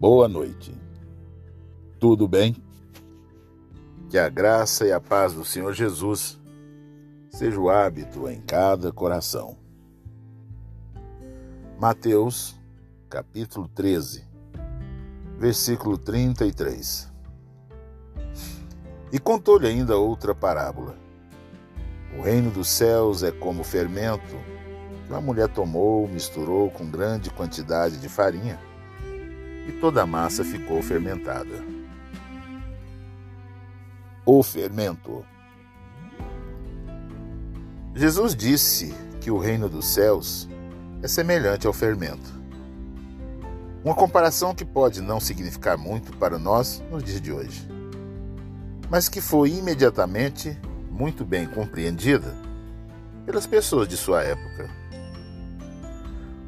Boa noite. Tudo bem? Que a graça e a paz do Senhor Jesus seja o hábito em cada coração. Mateus, capítulo 13, versículo 33. E contou-lhe ainda outra parábola. O reino dos céus é como fermento que uma mulher tomou, misturou com grande quantidade de farinha e toda a massa ficou fermentada. O fermento. Jesus disse que o reino dos céus é semelhante ao fermento. Uma comparação que pode não significar muito para nós nos dias de hoje, mas que foi imediatamente muito bem compreendida pelas pessoas de sua época.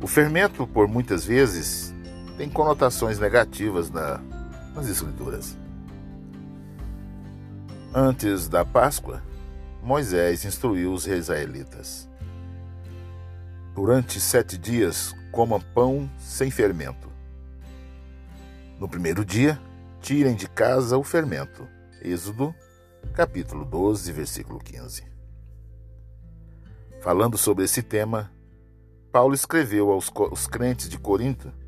O fermento, por muitas vezes, tem conotações negativas na, nas Escrituras. Antes da Páscoa, Moisés instruiu os israelitas. Durante sete dias, coma pão sem fermento. No primeiro dia, tirem de casa o fermento. Êxodo, capítulo 12, versículo 15. Falando sobre esse tema, Paulo escreveu aos crentes de Corinto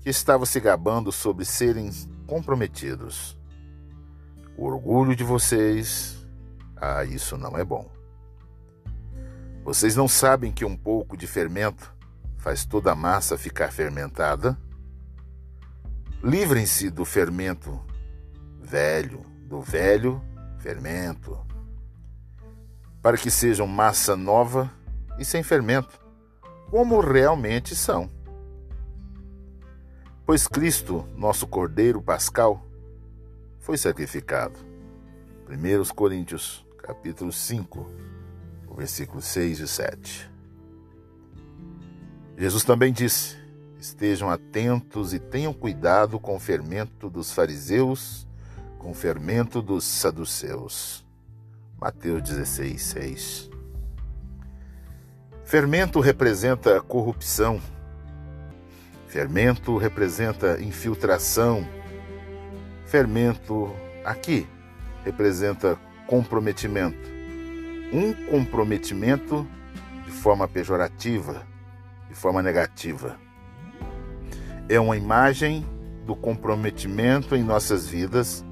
que estava se gabando sobre serem comprometidos. O orgulho de vocês, ah, isso não é bom. Vocês não sabem que um pouco de fermento faz toda a massa ficar fermentada? Livrem-se do fermento velho, do velho fermento, para que sejam massa nova e sem fermento, como realmente são. Pois Cristo, nosso Cordeiro Pascal, foi sacrificado. 1 Coríntios, capítulo 5, versículos 6 e 7. Jesus também disse: Estejam atentos e tenham cuidado com o fermento dos fariseus, com o fermento dos saduceus. Mateus 16, 6. Fermento representa corrupção Fermento representa infiltração. Fermento aqui representa comprometimento. Um comprometimento de forma pejorativa, de forma negativa. É uma imagem do comprometimento em nossas vidas,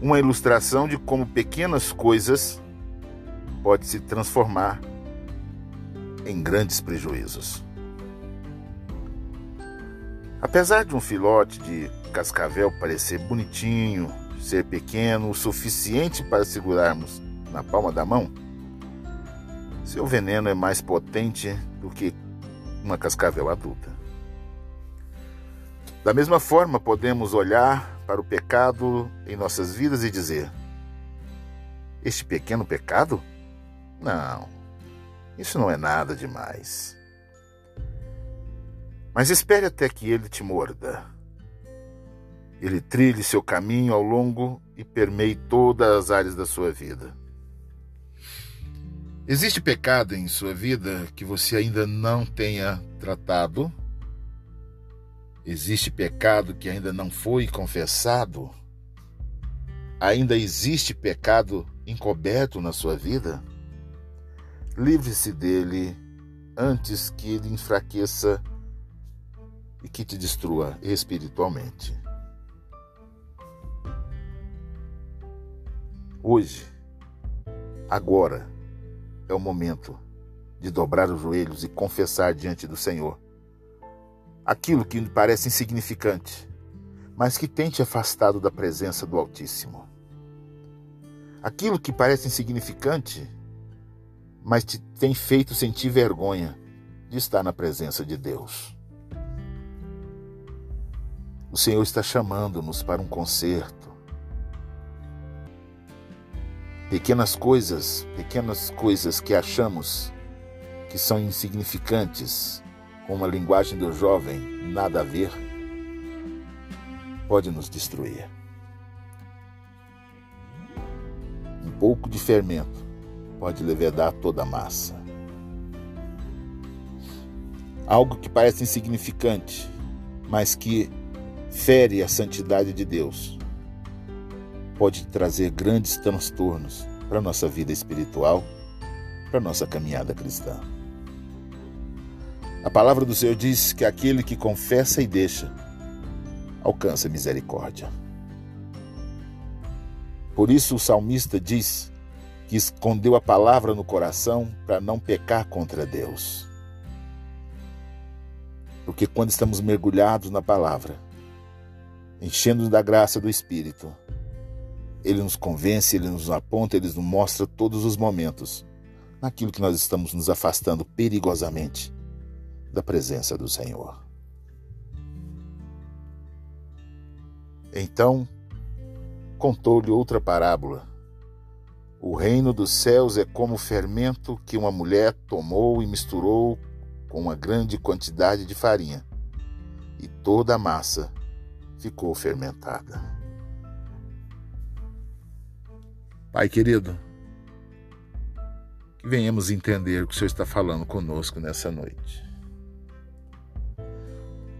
uma ilustração de como pequenas coisas pode se transformar em grandes prejuízos. Apesar de um filote de cascavel parecer bonitinho, ser pequeno o suficiente para segurarmos na palma da mão, seu veneno é mais potente do que uma cascavel adulta. Da mesma forma, podemos olhar para o pecado em nossas vidas e dizer: Este pequeno pecado? Não, isso não é nada demais. Mas espere até que ele te morda. Ele trilhe seu caminho ao longo e permeie todas as áreas da sua vida. Existe pecado em sua vida que você ainda não tenha tratado? Existe pecado que ainda não foi confessado? Ainda existe pecado encoberto na sua vida? Livre-se dele antes que ele enfraqueça e que te destrua espiritualmente. Hoje, agora, é o momento de dobrar os joelhos e confessar diante do Senhor aquilo que parece insignificante, mas que tem te afastado da presença do Altíssimo. Aquilo que parece insignificante, mas te tem feito sentir vergonha de estar na presença de Deus. O Senhor está chamando-nos para um concerto. Pequenas coisas, pequenas coisas que achamos que são insignificantes, com uma linguagem do jovem, nada a ver, pode nos destruir. Um pouco de fermento pode levedar toda a massa. Algo que parece insignificante, mas que fere a santidade de Deus, pode trazer grandes transtornos para a nossa vida espiritual, para a nossa caminhada cristã. A palavra do Senhor diz que aquele que confessa e deixa alcança misericórdia. Por isso o salmista diz que escondeu a palavra no coração para não pecar contra Deus. Porque quando estamos mergulhados na palavra, enchendo da graça do Espírito, ele nos convence, ele nos aponta, ele nos mostra todos os momentos naquilo que nós estamos nos afastando perigosamente da presença do Senhor. Então, contou-lhe outra parábola. O reino dos céus é como fermento que uma mulher tomou e misturou com uma grande quantidade de farinha, e toda a massa ficou fermentada. Pai querido, que venhamos entender o que o Senhor está falando conosco nessa noite.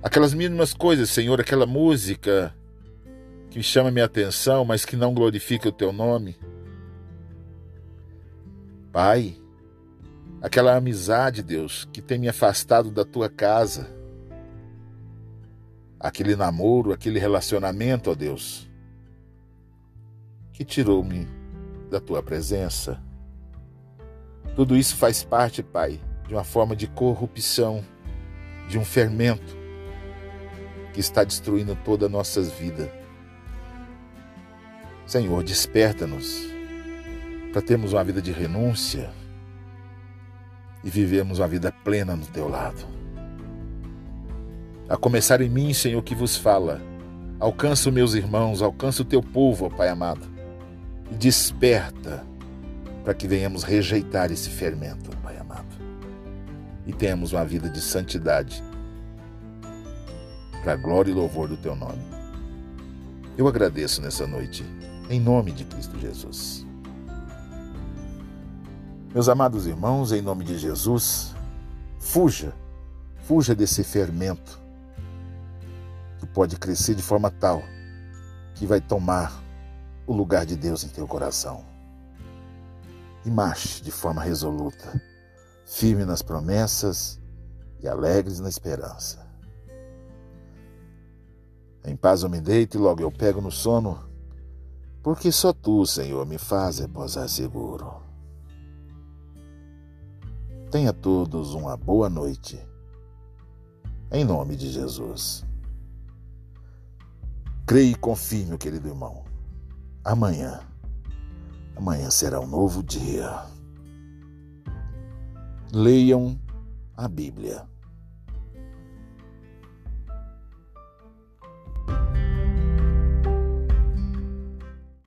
Aquelas mínimas coisas, Senhor, aquela música que chama minha atenção, mas que não glorifica o teu nome. Pai, aquela amizade, Deus, que tem me afastado da tua casa, aquele namoro, aquele relacionamento, ó Deus, que tirou-me da tua presença. Tudo isso faz parte, Pai, de uma forma de corrupção, de um fermento que está destruindo todas as nossas vidas. Senhor, desperta-nos para termos uma vida de renúncia e vivermos uma vida plena no teu lado. A começar em mim, Senhor, que vos fala. Alcança os meus irmãos, alcança o teu povo, ó Pai amado, e desperta para que venhamos rejeitar esse fermento, Pai amado, e tenhamos uma vida de santidade para a glória e louvor do teu nome. Eu agradeço nessa noite, em nome de Cristo Jesus. Meus amados irmãos, em nome de Jesus, fuja, fuja desse fermento pode crescer de forma tal que vai tomar o lugar de Deus em teu coração. E marche de forma resoluta, firme nas promessas e alegres na esperança. Em paz eu me deito e logo eu pego no sono, porque só tu, Senhor, me faz repousar seguro. Tenha todos uma boa noite. Em nome de Jesus. Creia e confie, meu querido irmão. Amanhã, amanhã será um novo dia. Leiam a Bíblia.